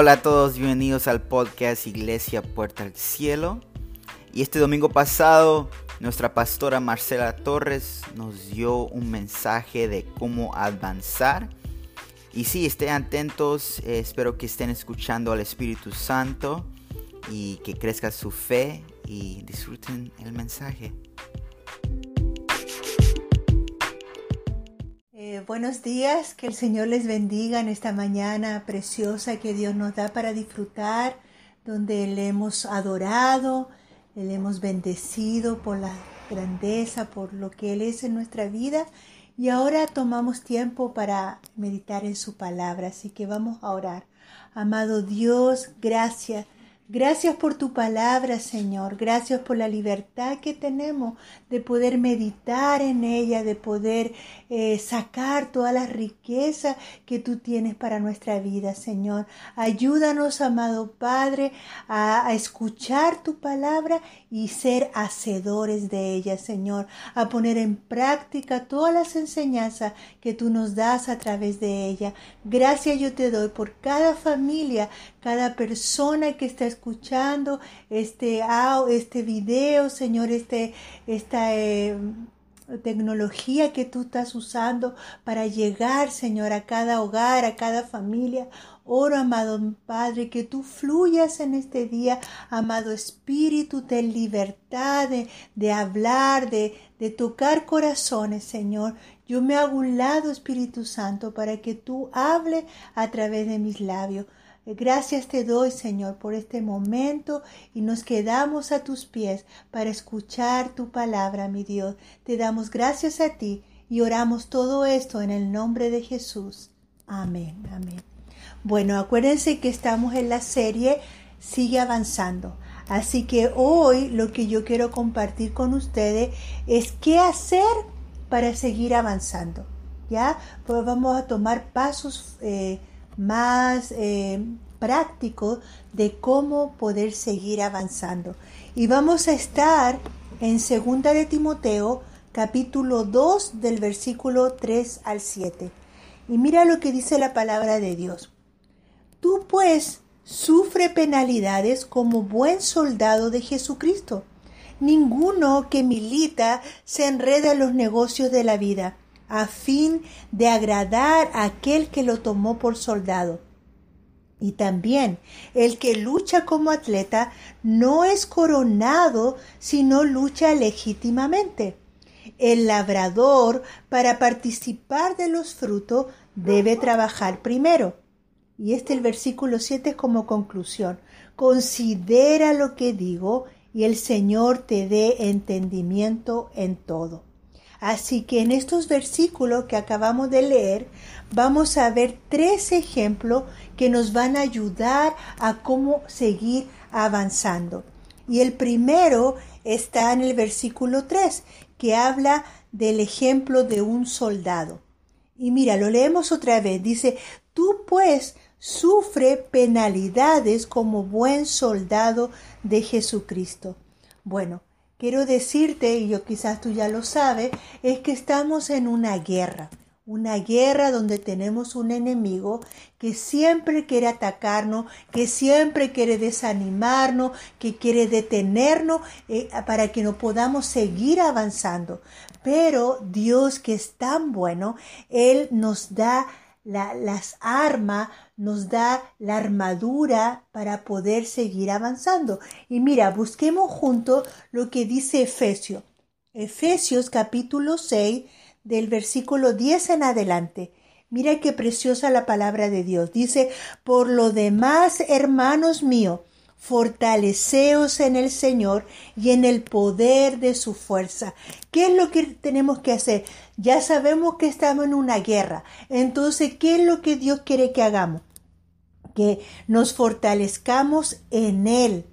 Hola a todos, bienvenidos al podcast Iglesia Puerta al Cielo. Y este domingo pasado, nuestra pastora Marcela Torres nos dio un mensaje de cómo avanzar. Y sí, estén atentos, eh, espero que estén escuchando al Espíritu Santo y que crezca su fe y disfruten el mensaje. Eh, buenos días, que el Señor les bendiga en esta mañana preciosa que Dios nos da para disfrutar, donde le hemos adorado, le hemos bendecido por la grandeza, por lo que Él es en nuestra vida. Y ahora tomamos tiempo para meditar en su palabra, así que vamos a orar. Amado Dios, gracias Gracias por tu palabra, Señor. Gracias por la libertad que tenemos de poder meditar en ella, de poder eh, sacar todas las riquezas que tú tienes para nuestra vida, Señor. Ayúdanos, amado Padre, a, a escuchar tu palabra y ser hacedores de ella, Señor. A poner en práctica todas las enseñanzas que tú nos das a través de ella. Gracias yo te doy por cada familia cada persona que está escuchando este, este video, Señor, este, esta eh, tecnología que tú estás usando para llegar, Señor, a cada hogar, a cada familia. Oro, amado Padre, que tú fluyas en este día, amado Espíritu, de libertad de, de hablar, de, de tocar corazones, Señor. Yo me hago un lado, Espíritu Santo, para que tú hable a través de mis labios. Gracias te doy, Señor, por este momento y nos quedamos a tus pies para escuchar tu palabra, mi Dios. Te damos gracias a ti y oramos todo esto en el nombre de Jesús. Amén, amén. Bueno, acuérdense que estamos en la serie Sigue avanzando. Así que hoy lo que yo quiero compartir con ustedes es qué hacer para seguir avanzando. ¿Ya? Pues vamos a tomar pasos eh, más eh, práctico de cómo poder seguir avanzando. Y vamos a estar en segunda de Timoteo, capítulo 2, del versículo 3 al 7. Y mira lo que dice la palabra de Dios. Tú pues sufre penalidades como buen soldado de Jesucristo. Ninguno que milita se enreda en los negocios de la vida a fin de agradar a aquel que lo tomó por soldado. Y también el que lucha como atleta no es coronado sino lucha legítimamente. El labrador, para participar de los frutos, debe trabajar primero. Y este el versículo 7 como conclusión. Considera lo que digo y el Señor te dé entendimiento en todo. Así que en estos versículos que acabamos de leer, vamos a ver tres ejemplos que nos van a ayudar a cómo seguir avanzando. Y el primero está en el versículo 3, que habla del ejemplo de un soldado. Y mira, lo leemos otra vez. Dice, tú pues sufre penalidades como buen soldado de Jesucristo. Bueno, quiero decirte, y yo quizás tú ya lo sabes, es que estamos en una guerra, una guerra donde tenemos un enemigo que siempre quiere atacarnos, que siempre quiere desanimarnos, que quiere detenernos eh, para que no podamos seguir avanzando. Pero Dios que es tan bueno, Él nos da las armas, nos da la armadura para poder seguir avanzando. Y mira, busquemos juntos lo que dice Efesios. Efesios capítulo 6 del versículo 10 en adelante. Mira qué preciosa la palabra de Dios. Dice, por lo demás, hermanos míos, fortaleceos en el Señor y en el poder de su fuerza. ¿Qué es lo que tenemos que hacer? Ya sabemos que estamos en una guerra. Entonces, ¿qué es lo que Dios quiere que hagamos? Que nos fortalezcamos en Él.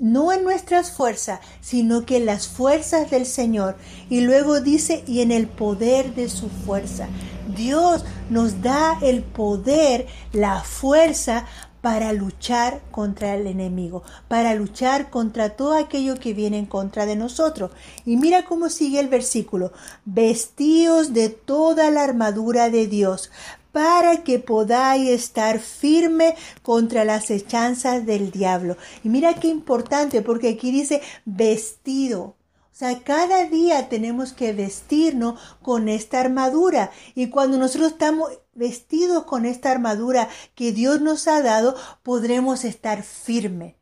No en nuestras fuerzas, sino que en las fuerzas del Señor. Y luego dice, y en el poder de su fuerza. Dios nos da el poder, la fuerza para luchar contra el enemigo, para luchar contra todo aquello que viene en contra de nosotros. Y mira cómo sigue el versículo, vestíos de toda la armadura de Dios para que podáis estar firme contra las hechanzas del diablo. Y mira qué importante, porque aquí dice vestido. O sea, cada día tenemos que vestirnos con esta armadura. Y cuando nosotros estamos vestidos con esta armadura que Dios nos ha dado, podremos estar firmes.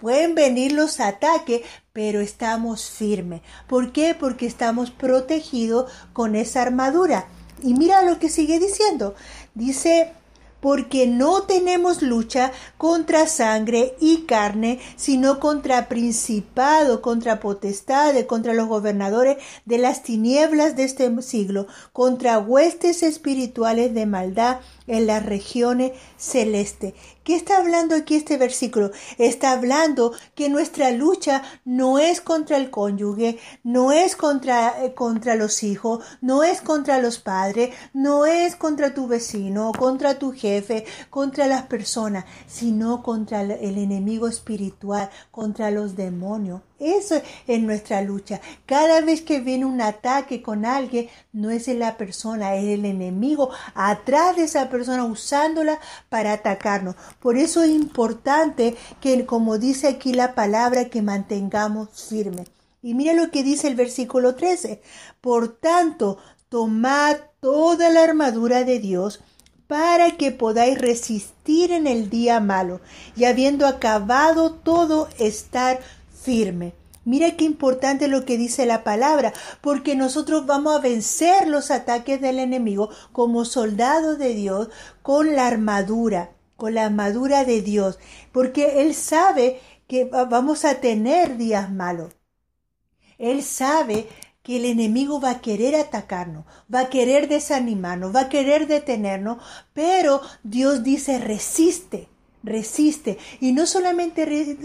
Pueden venir los ataques, pero estamos firmes. ¿Por qué? Porque estamos protegidos con esa armadura. Y mira lo que sigue diciendo. Dice, porque no tenemos lucha contra sangre y carne, sino contra principado, contra potestades, contra los gobernadores de las tinieblas de este siglo, contra huestes espirituales de maldad en las regiones celestes. ¿Qué está hablando aquí este versículo? Está hablando que nuestra lucha no es contra el cónyuge, no es contra, eh, contra los hijos, no es contra los padres, no es contra tu vecino, contra tu jefe, contra las personas, sino contra el enemigo espiritual, contra los demonios. Eso es nuestra lucha. Cada vez que viene un ataque con alguien, no es la persona, es el enemigo atrás de esa persona usándola para atacarnos. Por eso es importante que, como dice aquí la palabra, que mantengamos firme. Y mira lo que dice el versículo 13. Por tanto, tomad toda la armadura de Dios para que podáis resistir en el día malo y habiendo acabado todo, estar firme. Mira qué importante lo que dice la palabra, porque nosotros vamos a vencer los ataques del enemigo como soldados de Dios con la armadura, con la armadura de Dios, porque Él sabe que vamos a tener días malos. Él sabe que el enemigo va a querer atacarnos, va a querer desanimarnos, va a querer detenernos, pero Dios dice resiste resiste. Y no solamente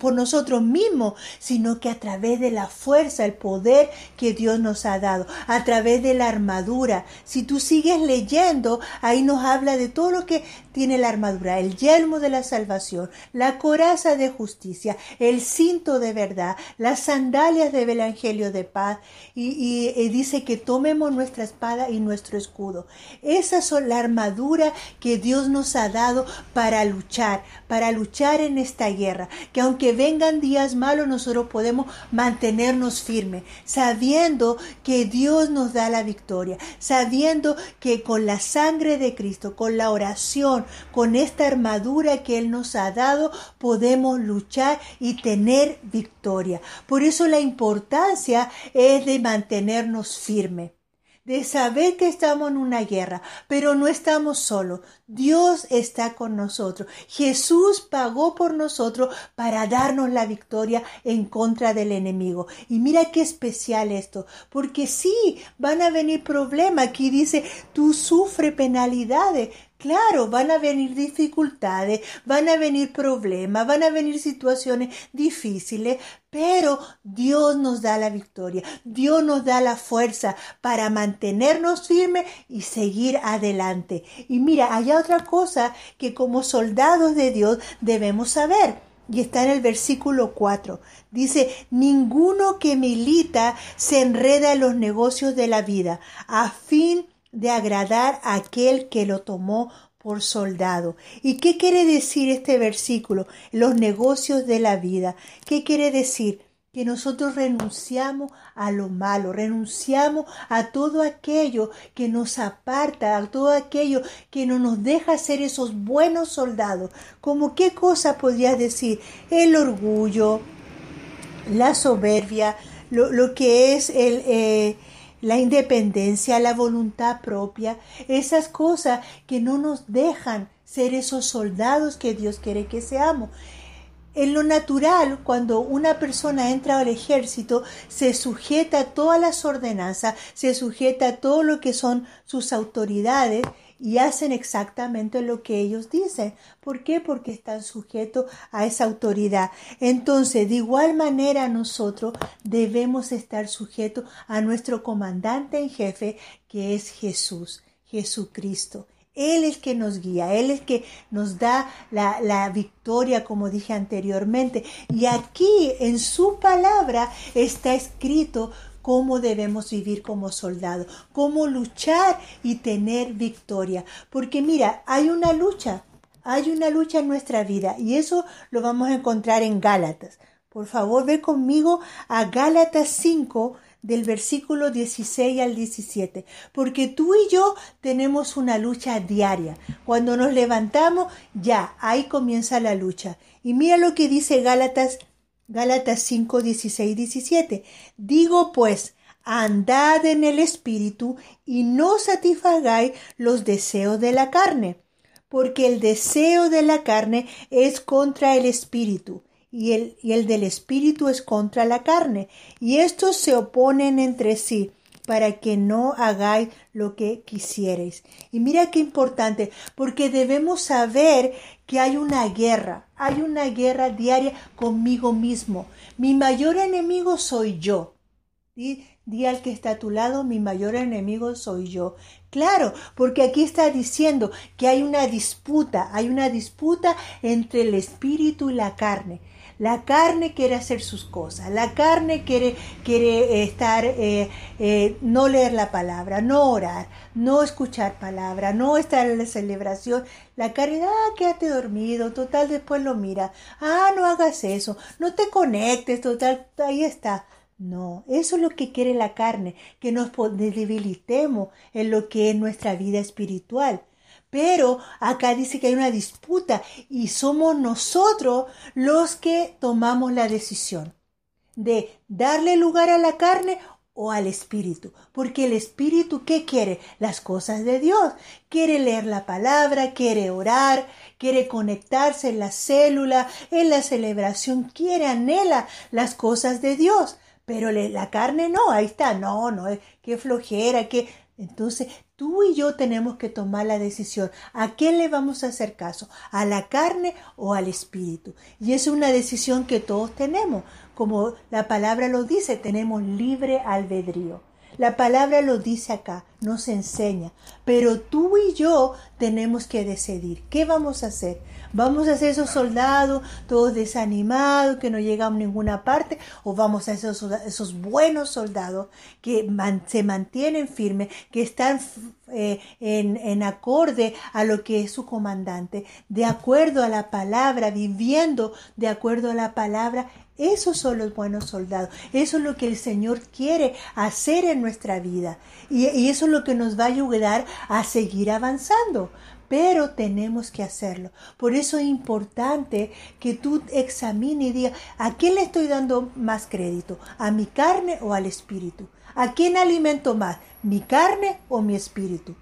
por nosotros mismos, sino que a través de la fuerza, el poder que Dios nos ha dado, a través de la armadura. Si tú sigues leyendo, ahí nos habla de todo lo que tiene la armadura, el yelmo de la salvación, la coraza de justicia, el cinto de verdad, las sandalias del evangelio de paz y, dice que tomemos nuestra espada y nuestro escudo. Esas son la armadura que Dios nos ha dado para luchar para luchar en esta guerra, que aunque vengan días malos, nosotros podemos mantenernos firmes, sabiendo que Dios nos da la victoria, sabiendo que con la sangre de Cristo, con la oración, con esta armadura que Él nos ha dado, podemos luchar y tener victoria. Por eso la importancia es de mantenernos firmes de saber que estamos en una guerra, pero no estamos solos. Dios está con nosotros. Jesús pagó por nosotros para darnos la victoria en contra del enemigo. Y mira qué especial esto, porque sí, van a venir problemas. Aquí dice, tú sufre penalidades, Claro, van a venir dificultades, van a venir problemas, van a venir situaciones difíciles, pero Dios nos da la victoria, Dios nos da la fuerza para mantenernos firmes y seguir adelante. Y mira, hay otra cosa que como soldados de Dios debemos saber. Y está en el versículo 4. Dice, ninguno que milita se enreda en los negocios de la vida, a fin de agradar a aquel que lo tomó por soldado. ¿Y qué quiere decir este versículo? Los negocios de la vida. ¿Qué quiere decir? Que nosotros renunciamos a lo malo, renunciamos a todo aquello que nos aparta, a todo aquello que no nos deja ser esos buenos soldados. Como qué cosa podría decir? El orgullo, la soberbia, lo, que es el... Eh, la independencia, la voluntad propia, esas cosas que no nos dejan ser esos soldados que Dios quiere que seamos. En lo natural, cuando una persona entra al ejército, se sujeta a todas las ordenanzas, se sujeta a todo lo que son sus autoridades y hacen exactamente lo que ellos dicen. ¿Por qué? Porque están sujetos a esa autoridad. Entonces, de igual manera nosotros debemos estar sujetos a nuestro comandante en jefe, que es Jesús, Jesucristo. Él es que nos guía, Él es que nos da la, la, victoria, como dije anteriormente. Y aquí en su palabra está escrito cómo debemos vivir como soldados, cómo luchar y tener victoria. Porque mira, hay una lucha, hay una lucha en nuestra vida y eso lo vamos a encontrar en Gálatas. Por favor, ve conmigo a Gálatas 5 del versículo 16 al 17, porque tú y yo tenemos una lucha diaria. Cuando nos levantamos, ya, ahí comienza la lucha. Y mira lo que dice Gálatas, Gálatas 5, 16, 17. Digo pues, andad en el espíritu y no satisfagáis los deseos de la carne, porque el deseo de la carne es contra el espíritu y el, y el del espíritu es contra la carne, y estos se oponen entre sí para que no hagáis lo que quisierais. Y mira qué importante, porque debemos saber que hay una guerra, hay una guerra diaria conmigo mismo. Mi mayor enemigo soy yo. Di, di al que está a tu lado, mi mayor enemigo soy yo. Claro, porque aquí está diciendo que hay una disputa, hay una disputa entre el espíritu y la carne. La carne quiere hacer sus cosas, la carne quiere, quiere estar, eh, eh, no leer la palabra, no orar, no escuchar palabra, no estar en la celebración. La carne, ah, quédate dormido, total, después lo mira. Ah, no hagas eso, no te conectes, total, ahí está. No, eso es lo que quiere la carne, que nos debilitemos en lo que es nuestra vida espiritual. Pero acá dice que hay una disputa y somos nosotros los que tomamos la decisión de darle lugar a la carne o al espíritu. Porque el espíritu, ¿qué quiere? Las cosas de Dios. Quiere leer la palabra, quiere orar, quiere conectarse en la célula, en la celebración, quiere, anhela las cosas de Dios. Pero la carne no, ahí está, no, no, qué flojera, qué entonces, tú y yo tenemos que tomar la decisión. ¿A quién le vamos a hacer caso? ¿A la carne o al espíritu? Y es una decisión que todos tenemos. Como la palabra lo dice, tenemos libre albedrío. La palabra lo dice acá, nos enseña. Pero tú y yo tenemos que decidir. ¿Qué vamos a hacer? ¿Vamos a ser esos soldados todos desanimados que no llegan a ninguna parte? ¿O vamos a ser esos, buenos soldados que se mantienen firmes, que están eh, en, en acorde a lo que es su comandante, de acuerdo a la palabra, viviendo de acuerdo a la palabra esos son los buenos soldados. Eso es lo que el Señor quiere hacer en nuestra vida. Y, y, eso es lo que nos va a ayudar a seguir avanzando pero tenemos que hacerlo. Por eso es importante que tú examines y digas, ¿a quién le estoy dando más crédito? ¿A mi carne o al espíritu? ¿A quién alimento más? ¿Mi carne o mi espíritu?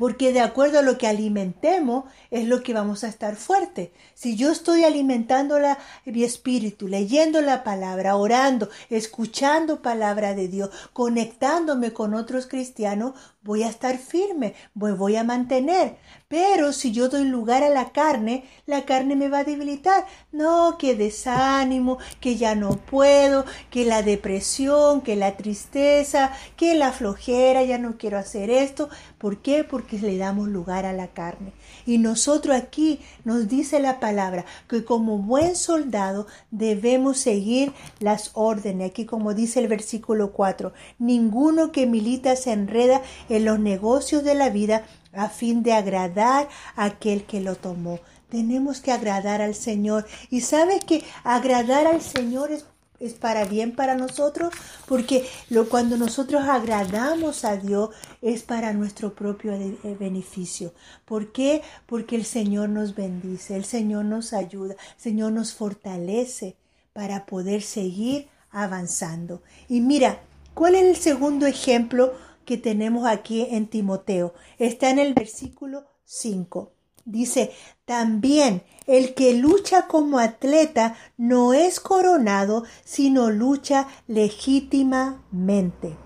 porque de acuerdo a lo que alimentemos es lo que vamos a estar fuerte. Si yo estoy alimentando mi espíritu, leyendo la palabra, orando, escuchando palabra de Dios, conectándome con otros cristianos, voy a estar firme, voy, voy a mantener. Pero si yo doy lugar a la carne, la carne me va a debilitar. No, que desánimo, que ya no puedo, que la depresión, que la tristeza, que la flojera, ya no quiero hacer esto. ¿Por qué? Porque le damos lugar a la carne. Y nosotros aquí nos dice la palabra que como buen soldado debemos seguir las órdenes. Aquí como dice el versículo 4, ninguno que milita se enreda en los negocios de la vida a fin de agradar a aquel que lo tomó. Tenemos que agradar al Señor. Y sabes que agradar al Señor es, es para bien para nosotros, porque lo, cuando nosotros agradamos a Dios es para nuestro propio eh, beneficio. ¿Por qué? Porque el Señor nos bendice, el Señor nos ayuda, el Señor nos fortalece para poder seguir avanzando. Y mira, ¿cuál es el segundo ejemplo? Que tenemos aquí en Timoteo. Está en el versículo 5. Dice, también el que lucha como atleta no es coronado, sino lucha legítimamente.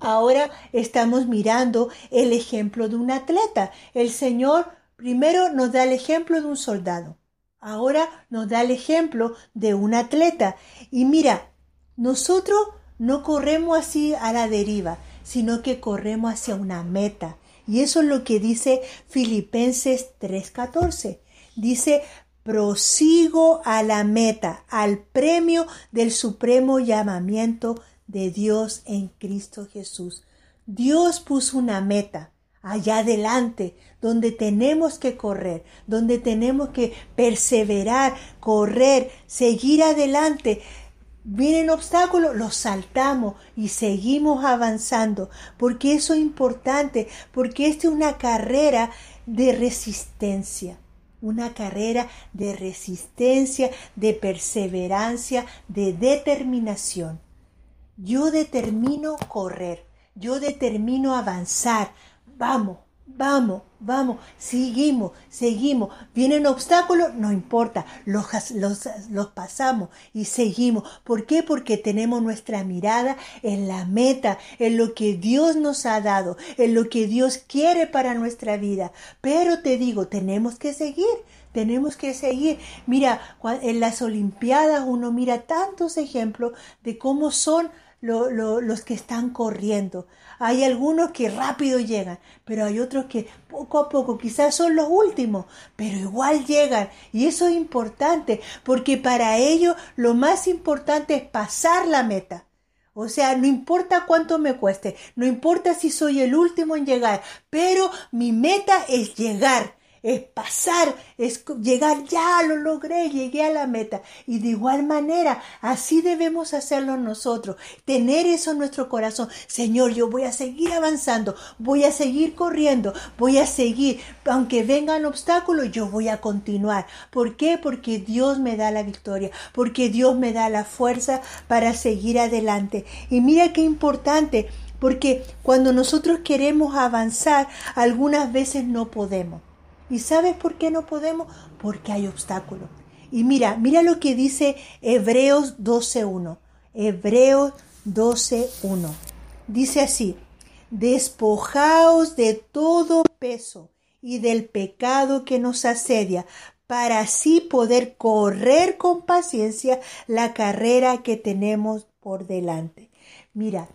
Ahora estamos mirando el ejemplo de un atleta. El Señor primero nos da el ejemplo de un soldado. Ahora nos da el ejemplo de un atleta. Y mira, nosotros no corremos así a la deriva sino que corremos hacia una meta. Y eso es lo que dice Filipenses 3:14. Dice, prosigo a la meta, al premio del supremo llamamiento de Dios en Cristo Jesús. Dios puso una meta allá adelante, donde tenemos que correr, donde tenemos que perseverar, correr, seguir adelante. Vienen obstáculos, los saltamos y seguimos avanzando, porque eso es importante, porque esta es una carrera de resistencia, una carrera de resistencia, de perseverancia, de determinación. Yo determino correr, yo determino avanzar, vamos, vamos, vamos, seguimos, seguimos. Vienen obstáculos, no importa, los, los, los, pasamos y seguimos. ¿Por qué? Porque tenemos nuestra mirada en la meta, en lo que Dios nos ha dado, en lo que Dios quiere para nuestra vida. Pero te digo, tenemos que seguir. Tenemos que seguir. Mira, en las Olimpiadas uno mira tantos ejemplos de cómo son los que están corriendo. Hay algunos que rápido llegan, pero hay otros que poco a poco, quizás son los últimos, pero igual llegan. Y eso es importante, porque para ellos lo más importante es pasar la meta. O sea, no importa cuánto me cueste, no importa si soy el último en llegar, pero mi meta es llegar es pasar, es llegar, ya lo logré, llegué a la meta. Y de igual manera, así debemos hacerlo nosotros, tener eso en nuestro corazón. Señor, yo voy a seguir avanzando, voy a seguir corriendo, voy a seguir, aunque vengan obstáculos, yo voy a continuar. ¿Por qué? Porque Dios me da la victoria, porque Dios me da la fuerza para seguir adelante. Y mira qué importante, porque cuando nosotros queremos avanzar, algunas veces no podemos. ¿Y sabes por qué no podemos? Porque hay obstáculos. Y mira, mira lo que dice Hebreos 12.1. Hebreos 12.1. Dice así, despojaos de todo peso y del pecado que nos asedia, para así poder correr con paciencia la carrera que tenemos por delante. Mira,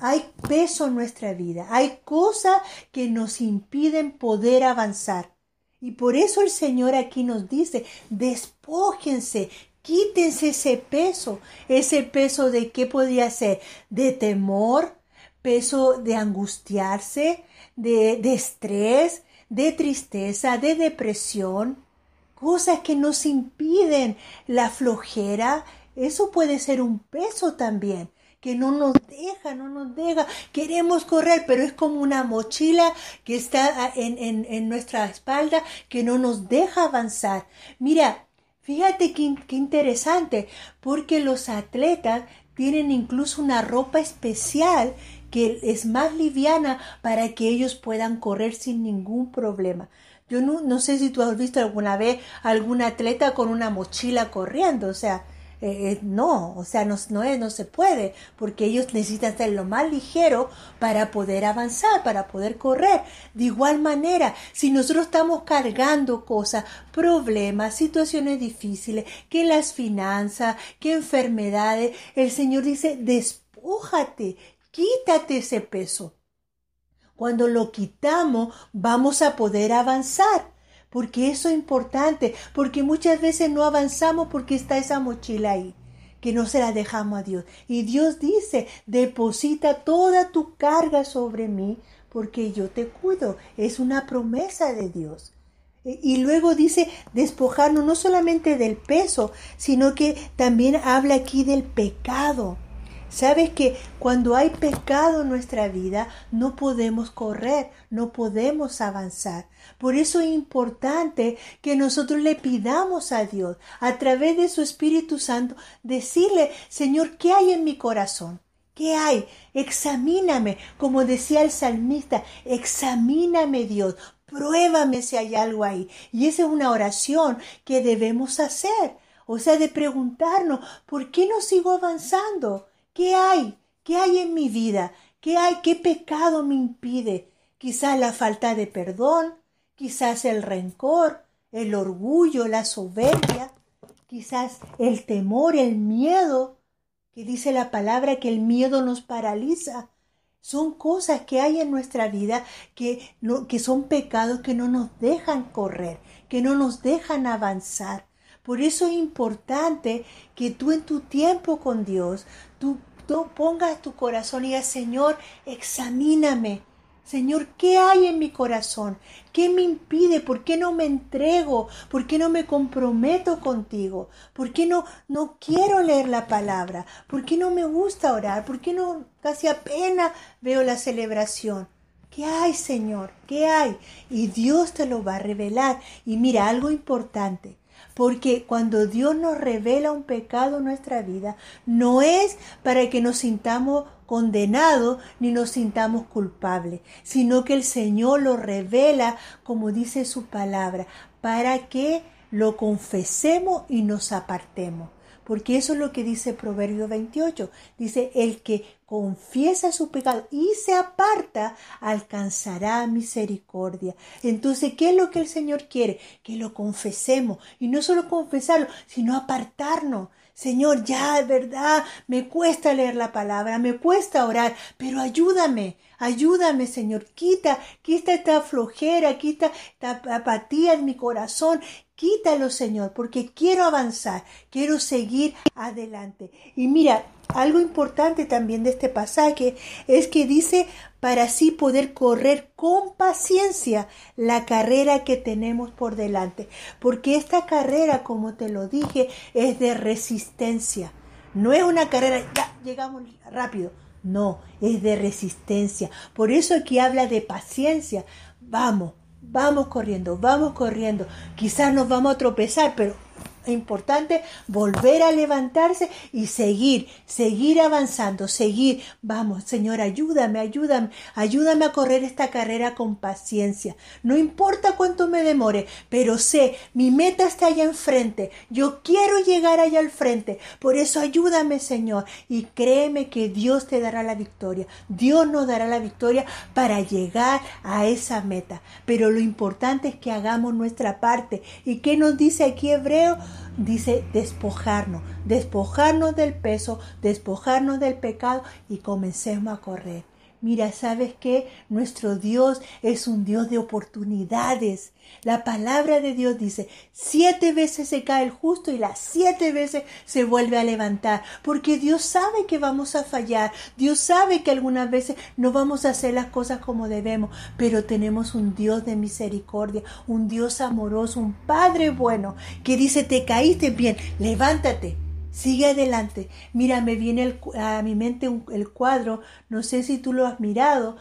hay peso en nuestra vida, hay cosas que nos impiden poder avanzar. Y por eso el Señor aquí nos dice, despójense, quítense ese peso. Ese peso de qué podría ser? De temor, peso de angustiarse, de, de estrés, de tristeza, de depresión, cosas que nos impiden la flojera. Eso puede ser un peso también que no nos deja, no nos deja. Queremos correr, pero es como una mochila que está en, en, en nuestra espalda que no nos deja avanzar. Mira, fíjate qué, qué interesante, porque los atletas tienen incluso una ropa especial que es más liviana para que ellos puedan correr sin ningún problema. Yo no, no sé si tú has visto alguna vez algún atleta con una mochila corriendo, o sea, eh, eh, no, o sea, no, no, no se puede, porque ellos necesitan ser lo más ligero para poder avanzar, para poder correr. De igual manera, si nosotros estamos cargando cosas, problemas, situaciones difíciles, que las finanzas, que enfermedades, el Señor dice, despójate, quítate ese peso. Cuando lo quitamos, vamos a poder avanzar porque eso es importante, porque muchas veces no avanzamos porque está esa mochila ahí, que no se la dejamos a Dios. Y Dios dice, deposita toda tu carga sobre mí, porque yo te cuido. Es una promesa de Dios. E, y luego dice despojarnos no solamente del peso, sino que también habla aquí del pecado. Sabes que cuando hay pecado en nuestra vida no podemos correr, no podemos avanzar. Por eso es importante que nosotros le pidamos a Dios a través de su Espíritu Santo, decirle, Señor, ¿qué hay en mi corazón? ¿Qué hay? Examíname, como decía el salmista, examíname Dios, pruébame si hay algo ahí. Y esa es una oración que debemos hacer. O sea, de preguntarnos, ¿por qué no sigo avanzando? ¿Qué hay? ¿Qué hay en mi vida? ¿Qué hay? ¿Qué pecado me impide? Quizás la falta de perdón, quizás el rencor, el orgullo, la soberbia, quizás el temor, el miedo, que dice la palabra que el miedo nos paraliza. Son cosas que hay en nuestra vida que, que son pecados que no nos dejan correr, que no nos dejan avanzar. Por eso es importante que tú en tu tiempo con Dios, tú pongas tu corazón y digas, Señor, examíname. Señor, ¿qué hay en mi corazón? ¿Qué me impide? ¿Por qué no me entrego? ¿Por qué no me comprometo contigo? ¿Por qué no, no quiero leer la palabra? ¿Por qué no me gusta orar? ¿Por qué no casi apenas veo la celebración? ¿Qué hay, Señor? ¿Qué hay? Y Dios te lo va a revelar. Y mira, algo importante. Porque cuando Dios nos revela un pecado en nuestra vida, no es para que nos sintamos condenados ni nos sintamos culpables, sino que el Señor lo revela, como dice su palabra, para que lo confesemos y nos apartemos porque eso es lo que dice Proverbio 28. Dice, el que confiesa su pecado y se aparta, alcanzará misericordia. Entonces, ¿qué es lo que el Señor quiere? Que lo confesemos. Y no solo confesarlo, sino apartarnos. Señor, ya, verdad, me cuesta leer la palabra, me cuesta orar, pero ayúdame, ayúdame, Señor, quita, quita esta flojera, quita esta apatía en mi corazón, Quítalo, Señor, porque quiero avanzar, quiero seguir adelante. Y mira, algo importante también de este pasaje es que dice para así poder correr con paciencia la carrera que tenemos por delante. Porque esta carrera, como te lo dije, es de resistencia. No es una carrera, ya llegamos rápido. No, es de resistencia. Por eso aquí habla de paciencia. Vamos, Vamos corriendo, vamos corriendo. Quizás nos vamos a tropezar, pero importante volver a levantarse y seguir, seguir avanzando, seguir. Vamos, Señor, ayúdame, ayúdame, ayúdame a correr esta carrera con paciencia. No importa cuánto me demore, pero sé, mi meta está allá enfrente. Yo quiero llegar allá al frente. Por eso ayúdame, Señor, y créeme que Dios te dará la victoria. Dios nos dará la victoria para llegar a esa meta. Pero lo importante es que hagamos nuestra parte. ¿Y qué nos dice aquí Hebreo? Dice despojarnos, despojarnos del peso, despojarnos del pecado y comencemos a correr. Mira, ¿sabes qué? Nuestro Dios es un Dios de oportunidades. La palabra de Dios dice, siete veces se cae el justo y las siete veces se vuelve a levantar, porque Dios sabe que vamos a fallar, Dios sabe que algunas veces no vamos a hacer las cosas como debemos, pero tenemos un Dios de misericordia, un Dios amoroso, un Padre bueno, que dice, te caíste bien, levántate, Sigue adelante. Mira, me viene a mi mente el cuadro, no sé si tú lo has mirado,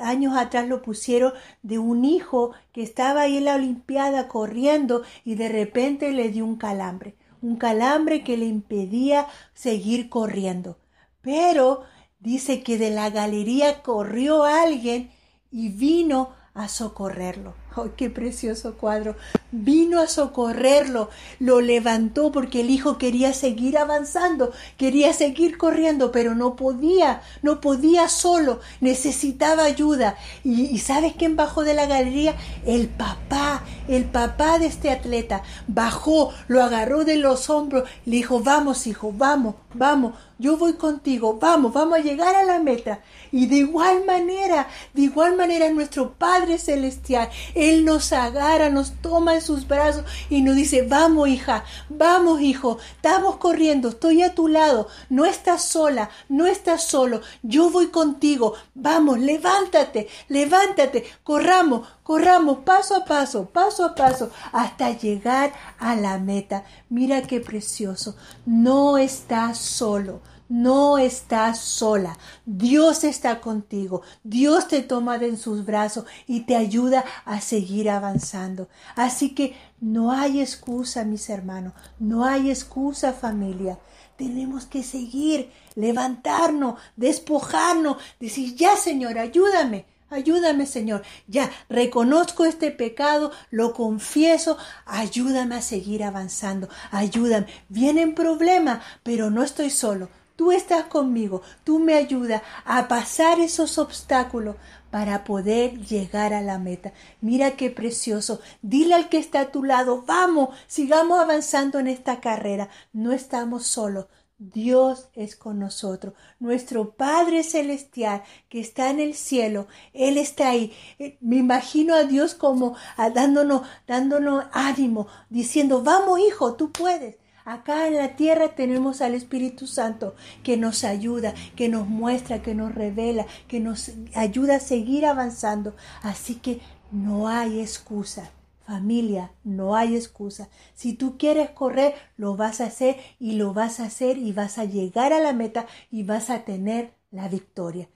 años atrás lo pusieron de un hijo que estaba ahí en la Olimpiada corriendo y de repente le dio un calambre, un calambre que le impedía seguir corriendo. Pero dice que de la galería corrió alguien y vino a socorrerlo. ¡Oh, qué precioso cuadro! Vino a socorrerlo, lo levantó porque el hijo quería seguir avanzando, quería seguir corriendo, pero no podía, no podía solo, necesitaba ayuda. ¿Y, y sabes quién bajó de la galería? El papá, el papá de este atleta. Bajó, lo agarró de los hombros, le dijo, vamos hijo, vamos, vamos, yo voy contigo, vamos, vamos a llegar a la meta. Y de igual manera, de igual manera nuestro Padre Celestial, Él nos agarra, nos toma en sus brazos y nos dice, vamos hija, vamos hijo, estamos corriendo, estoy a tu lado, no estás sola, no estás solo, yo voy contigo, vamos, levántate, levántate, corramos, corramos paso a paso, paso a paso, hasta llegar a la meta. Mira qué precioso, no estás solo no estás sola. Dios está contigo. Dios te toma de en sus brazos y te ayuda a seguir avanzando. Así que no hay excusa, mis hermanos. No hay excusa, familia. Tenemos que seguir, levantarnos, despojarnos, decir, ya Señor, ayúdame. Ayúdame, Señor. Ya reconozco este pecado, lo confieso. Ayúdame a seguir avanzando. Ayúdame. Vienen problemas, pero no estoy solo. Tú estás conmigo, tú me ayudas a pasar esos obstáculos para poder llegar a la meta. Mira qué precioso. Dile al que está a tu lado, vamos, sigamos avanzando en esta carrera. No estamos solos. Dios es con nosotros. Nuestro Padre Celestial que está en el cielo, Él está ahí. Eh, me imagino a Dios como dándonos, dándonos ánimo, diciendo, vamos hijo, tú puedes. Acá en la tierra tenemos al Espíritu Santo que nos ayuda, que nos muestra, que nos revela, que nos ayuda a seguir avanzando. Así que no hay excusa. Familia, no hay excusa. Si tú quieres correr, lo vas a hacer y lo vas a hacer y vas a llegar a la meta y vas a tener la victoria.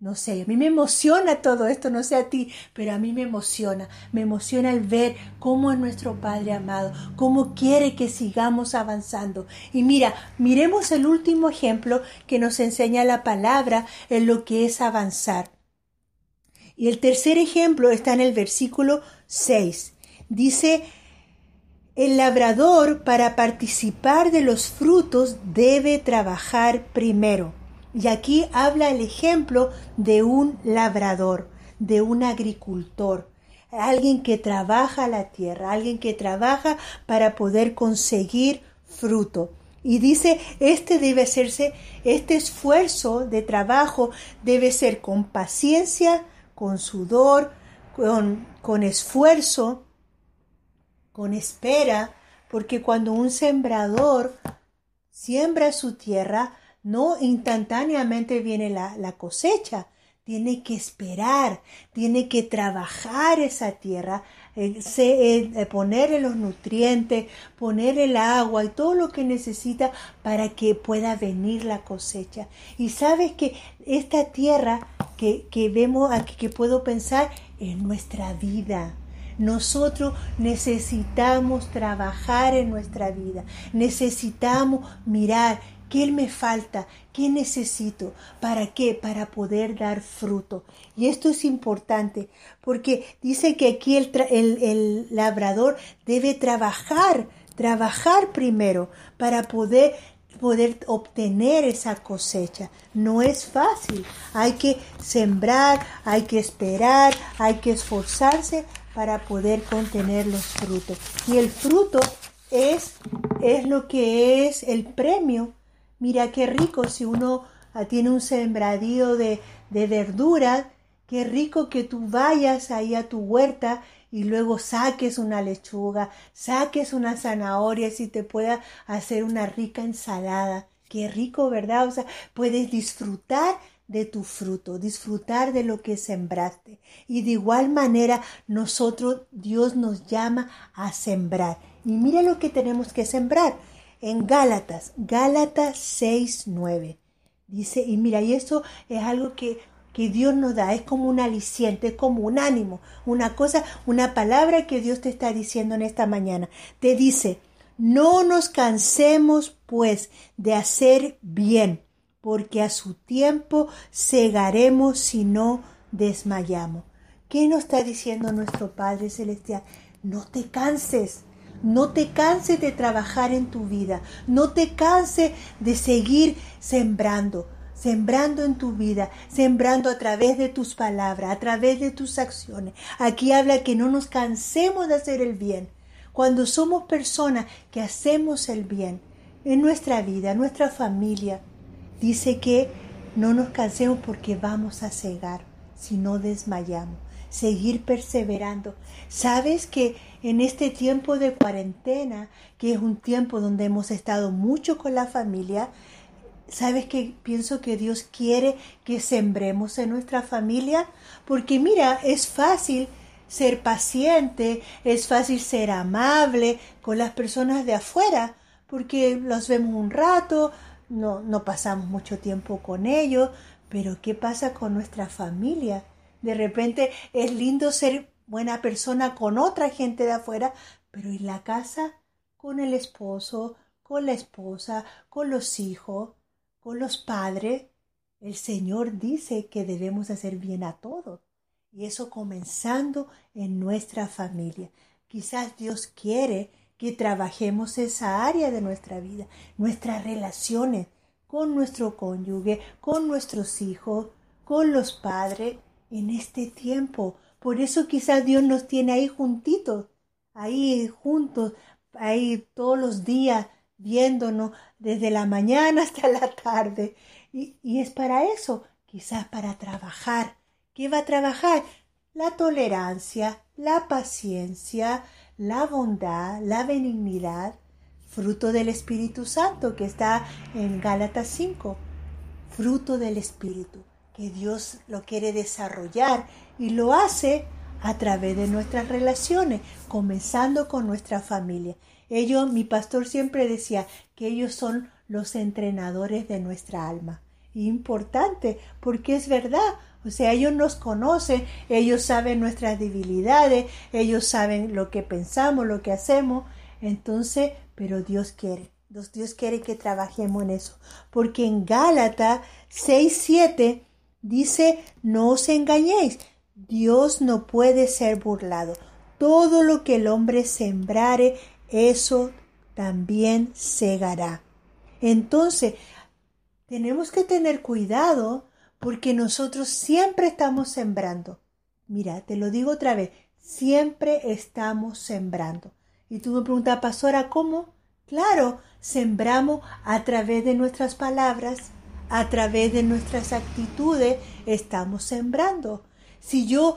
No sé, a mí me emociona todo esto, no sé a ti, pero a mí me emociona. Me emociona el ver cómo es nuestro Padre amado, cómo quiere que sigamos avanzando. Y mira, miremos el último ejemplo que nos enseña la palabra en lo que es avanzar. Y el tercer ejemplo está en el versículo 6. Dice, el labrador para participar de los frutos debe trabajar primero. Y aquí habla el ejemplo de un labrador, de un agricultor, alguien que trabaja la tierra, alguien que trabaja para poder conseguir fruto. Y dice, este debe hacerse, este esfuerzo de trabajo debe ser con paciencia, con sudor, con, con esfuerzo, con espera, porque cuando un sembrador siembra su tierra, no instantáneamente viene la, cosecha, tiene que esperar, tiene que trabajar esa tierra, eh, eh, ponerle los nutrientes, poner el agua y todo lo que necesita para que pueda venir la cosecha. Y sabes que esta tierra que, que vemos aquí, que puedo pensar, en nuestra vida. Nosotros necesitamos trabajar en nuestra vida, necesitamos mirar ¿Qué me falta? ¿Qué necesito? ¿Para qué? Para poder dar fruto. Y esto es importante porque dice que aquí el, el labrador debe trabajar, trabajar primero para poder poder obtener esa cosecha. No es fácil. Hay que sembrar, hay que esperar, hay que esforzarse para poder contener los frutos. Y el fruto es, es lo que es el premio Mira qué rico si uno ah, tiene un sembradío de, de verdura, qué rico que tú vayas ahí a tu huerta y luego saques una lechuga, saques una zanahoria y te pueda hacer una rica ensalada. Qué rico, ¿verdad? O sea, puedes disfrutar de tu fruto, disfrutar de lo que sembraste. Y de igual manera, nosotros, Dios nos llama a sembrar. Y mira lo que tenemos que sembrar en Gálatas, Gálatas 6, 9. Dice, y mira, y eso es algo que, que Dios nos da, es como un aliciente, es como un ánimo, una cosa, una palabra que Dios te está diciendo en esta mañana. Te dice, no nos cansemos pues de hacer bien, porque a su tiempo cegaremos si no desmayamos. ¿Qué nos está diciendo nuestro Padre Celestial? No te canses, no te canses de trabajar en tu vida. No te canses de seguir sembrando, sembrando en tu vida, sembrando a través de tus palabras, a través de tus acciones. Aquí habla que no nos cansemos de hacer el bien. Cuando somos personas que hacemos el bien en nuestra vida, en nuestra familia, dice que no nos cansemos porque vamos a cegar si no desmayamos seguir perseverando. Sabes que en este tiempo de cuarentena, que es un tiempo donde hemos estado mucho con la familia, sabes que pienso que Dios quiere que sembremos en nuestra familia, porque mira, es fácil ser paciente, es fácil ser amable con las personas de afuera, porque los vemos un rato, no, no pasamos mucho tiempo con ellos, pero ¿qué pasa con nuestra familia? De repente es lindo ser buena persona con otra gente de afuera, pero en la casa con el esposo, con la esposa, con los hijos, con los padres. El Señor dice que debemos hacer bien a todos. Y eso comenzando en nuestra familia. Quizás Dios quiere que trabajemos esa área de nuestra vida, nuestras relaciones con nuestro cónyuge, con nuestros hijos, con los padres en este tiempo. Por eso quizás Dios nos tiene ahí juntitos, ahí juntos, ahí todos los días viéndonos desde la mañana hasta la tarde. Y, y es para eso, quizás para trabajar. ¿Qué va a trabajar? La tolerancia, la paciencia, la bondad, la benignidad. fruto del Espíritu Santo que está en Gálatas 5, fruto del Espíritu, que Dios lo quiere desarrollar y lo hace a través de nuestras relaciones, comenzando con nuestra familia. Ellos, mi pastor siempre decía que ellos son los entrenadores de nuestra alma. Importante, porque es verdad. O sea, ellos nos conocen, ellos saben nuestras debilidades, ellos saben lo que pensamos, lo que hacemos. Entonces, pero Dios quiere, Dios quiere que trabajemos en eso. Porque en Gálatas 6, 7 dice, no os engañéis, Dios no puede ser burlado. Todo lo que el hombre sembrare, eso también segará. Entonces, tenemos que tener cuidado porque nosotros siempre estamos sembrando. Mira, te lo digo otra vez, siempre estamos sembrando. Y tú me preguntas, pastora, ¿cómo? Claro, sembramos a través de nuestras palabras, a través de nuestras actitudes, estamos sembrando. Si yo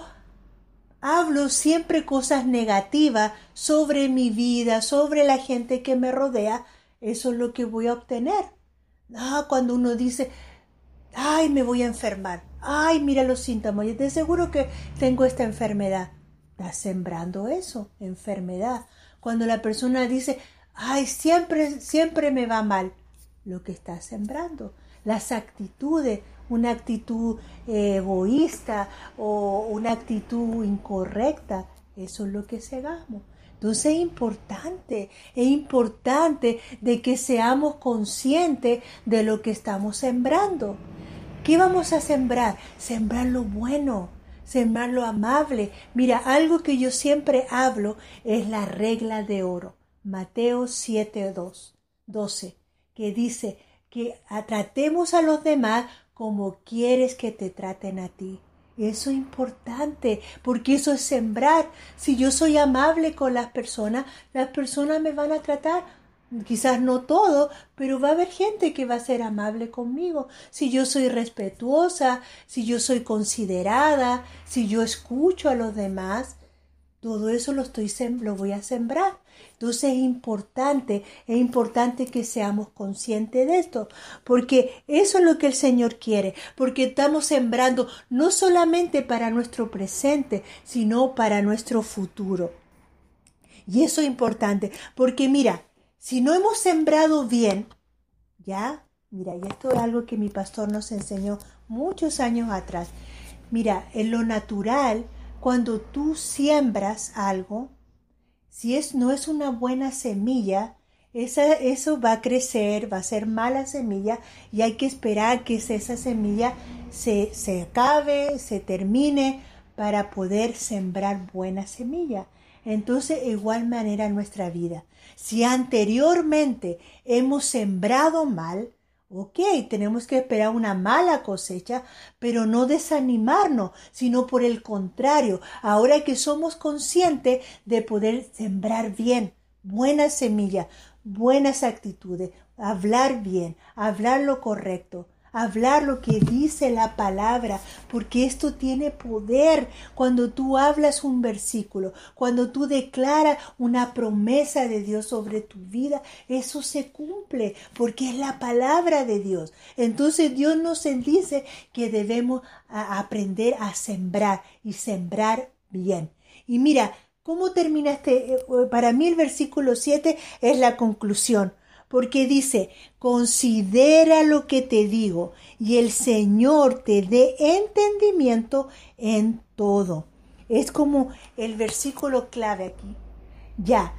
hablo siempre cosas negativas sobre mi vida, sobre la gente que me rodea, eso es lo que voy a obtener. Ah, cuando uno dice, ay, me voy a enfermar, ay, mira los síntomas, yo te aseguro que tengo esta enfermedad. Estás sembrando eso, enfermedad. Cuando la persona dice, ay, siempre, siempre me va mal, lo que está sembrando. Las actitudes, una actitud eh, egoísta o una actitud incorrecta. Eso es lo que segamos. Entonces es importante, es importante de que seamos conscientes de lo que estamos sembrando. ¿Qué vamos a sembrar? Sembrar lo bueno, sembrar lo amable. Mira, algo que yo siempre hablo es la regla de oro. Mateo 7, 12, que dice que tratemos a los demás como quieres que te traten a ti. Eso es importante, porque eso es sembrar. Si yo soy amable con las personas, las personas me van a tratar. Quizás no todo, pero va a haber gente que va a ser amable conmigo. Si yo soy respetuosa, si yo soy considerada, si yo escucho a los demás, todo eso lo, estoy, lo voy a sembrar. Entonces es importante, es importante que seamos conscientes de esto, porque eso es lo que el Señor quiere, porque estamos sembrando no solamente para nuestro presente, sino para nuestro futuro. Y eso es importante, porque mira, si no hemos sembrado bien, ya, mira, y esto es algo que mi pastor nos enseñó muchos años atrás. Mira, en lo natural, cuando tú siembras algo, si es, no es una buena semilla, esa, eso va a crecer, va a ser mala semilla y hay que esperar que esa semilla se, se acabe, se termine para poder sembrar buena semilla. Entonces, de igual manera nuestra vida. Si anteriormente hemos sembrado mal, Ok, tenemos que esperar una mala cosecha, pero no desanimarnos, sino por el contrario, ahora que somos conscientes de poder sembrar bien, buenas semillas, buenas actitudes, hablar bien, hablar lo correcto, hablar lo que dice la palabra, porque esto tiene poder. Cuando tú hablas un versículo, cuando tú declaras una promesa de Dios sobre tu vida, eso se cumple, porque es la palabra de Dios. Entonces Dios nos dice que debemos aprender a sembrar y sembrar bien. Y mira, ¿cómo termina este? Eh, para mí el versículo 7 es la conclusión porque dice, considera lo que te digo y el Señor te dé entendimiento en todo. Es como el versículo clave aquí. Ya,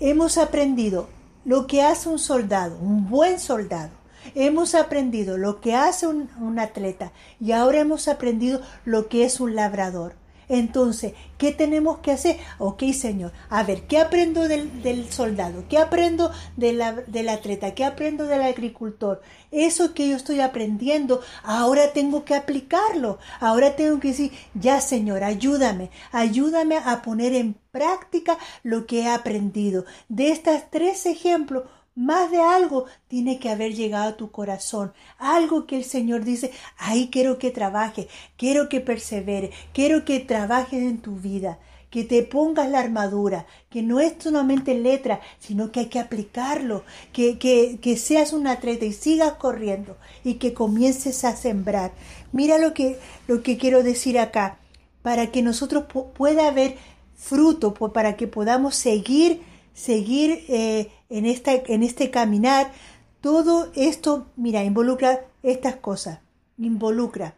hemos aprendido lo que hace un soldado, un buen soldado. Hemos aprendido lo que hace un, un atleta y ahora hemos aprendido lo que es un labrador. Entonces, ¿qué tenemos que hacer? Ok, Señor, a ver, ¿qué aprendo del, soldado? ¿Qué aprendo de la, del atleta? ¿Qué aprendo del agricultor? Eso que yo estoy aprendiendo, ahora tengo que aplicarlo. Ahora tengo que decir, ya, Señor, ayúdame, ayúdame a poner en práctica lo que he aprendido. De estos tres ejemplos, Más de algo tiene que haber llegado a tu corazón. Algo que el Señor dice, ahí quiero que trabaje, quiero que persevere, quiero que trabajes en tu vida, que te pongas la armadura, que no es solamente letra, sino que hay que aplicarlo, que, que, que seas un atleta y sigas corriendo y que comiences a sembrar. Mira lo que, lo que quiero decir acá, para que nosotros pueda haber fruto, para que podamos seguir, seguir eh, en, esta, en este caminar. Todo esto, mira, involucra estas cosas. Involucra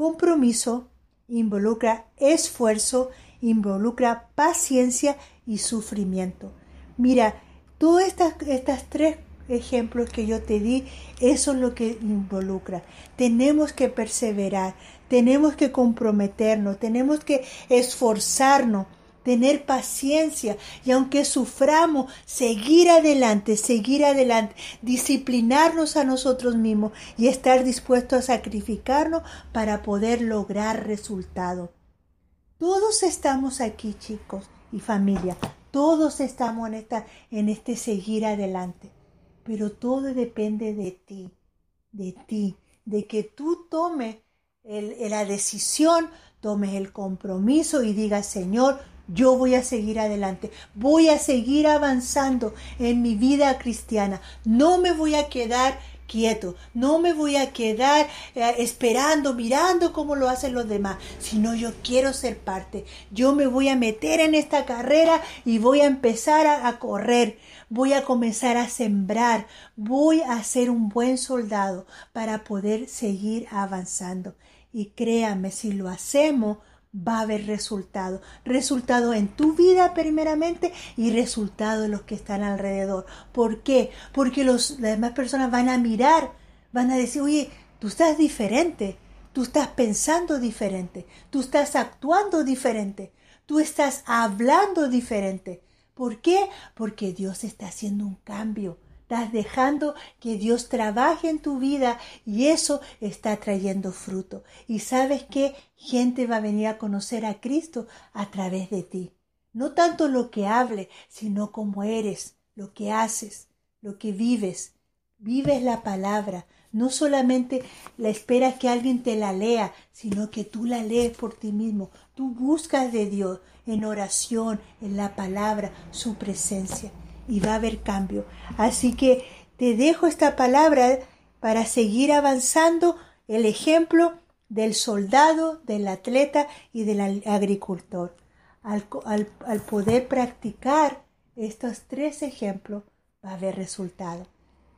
compromiso, involucra esfuerzo, involucra paciencia y sufrimiento. Mira, todas estas, estas tres ejemplos que yo te di, eso es lo que involucra. Tenemos que perseverar, tenemos que comprometernos, tenemos que esforzarnos, tener paciencia y aunque suframos, seguir adelante, seguir adelante, disciplinarnos a nosotros mismos y estar dispuestos a sacrificarnos para poder lograr resultados. Todos estamos aquí, chicos y familia. Todos estamos en, en este seguir adelante. Pero todo depende de ti, de ti, de que tú tomes la decisión, tomes el compromiso y digas, Señor, yo voy a seguir adelante, voy a seguir avanzando en mi vida cristiana, no me voy a quedar quieto, no me voy a quedar eh, esperando, mirando cómo lo hacen los demás, sino yo quiero ser parte, yo me voy a meter en esta carrera y voy a empezar a correr, voy a comenzar a sembrar, voy a ser un buen soldado para poder seguir avanzando. Y créame, si lo hacemos, va a haber resultado. Resultado en tu vida primeramente y resultado en los que están alrededor. ¿Por qué? Porque los, las demás personas van a mirar, van a decir, oye, tú estás diferente, tú estás pensando diferente, tú estás actuando diferente, tú estás hablando diferente. ¿Por qué? Porque Dios está haciendo un cambio estás dejando que Dios trabaje en tu vida y eso está trayendo fruto. Y sabes que gente va a venir a conocer a Cristo a través de ti. No tanto lo que hable, sino cómo eres, lo que haces, lo que vives. Vives la palabra. No solamente la esperas que alguien te la lea, sino que tú la lees por ti mismo. Tú buscas de Dios en oración, en la palabra, su presencia y va a haber cambio. Así que te dejo esta palabra para seguir avanzando el ejemplo del soldado, del atleta y del agricultor. Al, poder practicar estos tres ejemplos va a haber resultado.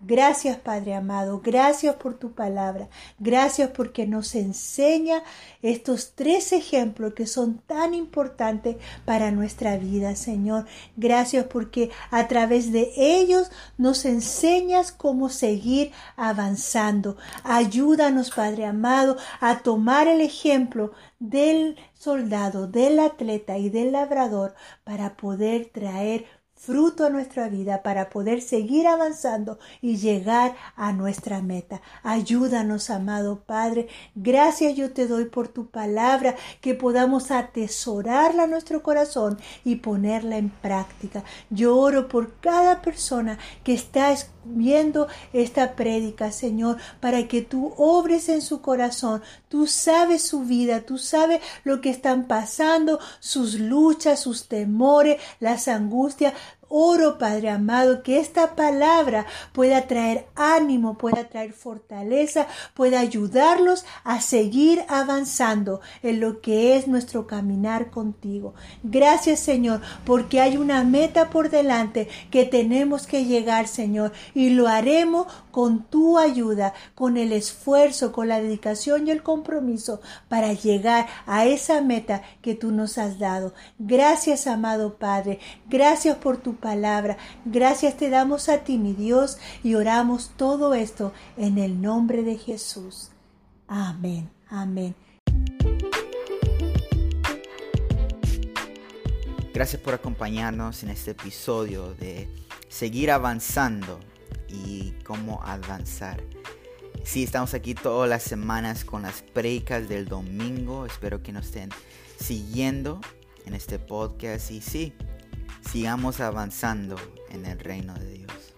Gracias Padre amado, gracias por tu palabra, gracias porque nos enseña estos tres ejemplos que son tan importantes para nuestra vida, Señor. Gracias porque a través de ellos nos enseñas cómo seguir avanzando. Ayúdanos, Padre amado, a tomar el ejemplo del soldado, del atleta y del labrador para poder traer fruto a nuestra vida para poder seguir avanzando y llegar a nuestra meta. Ayúdanos, amado Padre. Gracias yo te doy por tu palabra, que podamos atesorarla en nuestro corazón y ponerla en práctica. Yo oro por cada persona que está viendo esta prédica, Señor, para que tú obres en su corazón. Tú sabes su vida, tú sabes lo que están pasando, sus luchas, sus temores, las angustias. Oro, Padre amado, que esta palabra pueda traer ánimo, pueda traer fortaleza, pueda ayudarlos a seguir avanzando en lo que es nuestro caminar contigo. Gracias, Señor, porque hay una meta por delante que tenemos que llegar, Señor, y lo haremos con tu ayuda, con el esfuerzo, con la dedicación y el compromiso para llegar a esa meta que tú nos has dado. Gracias, amado Padre. Gracias por tu palabra. Gracias te damos a ti, mi Dios, y oramos todo esto en el nombre de Jesús. Amén. Amén. Gracias por acompañarnos en este episodio de Seguir avanzando y cómo avanzar. Sí, estamos aquí todas las semanas con las predicas del domingo. Espero que nos estén siguiendo en este podcast y sí, sigamos avanzando en el reino de Dios.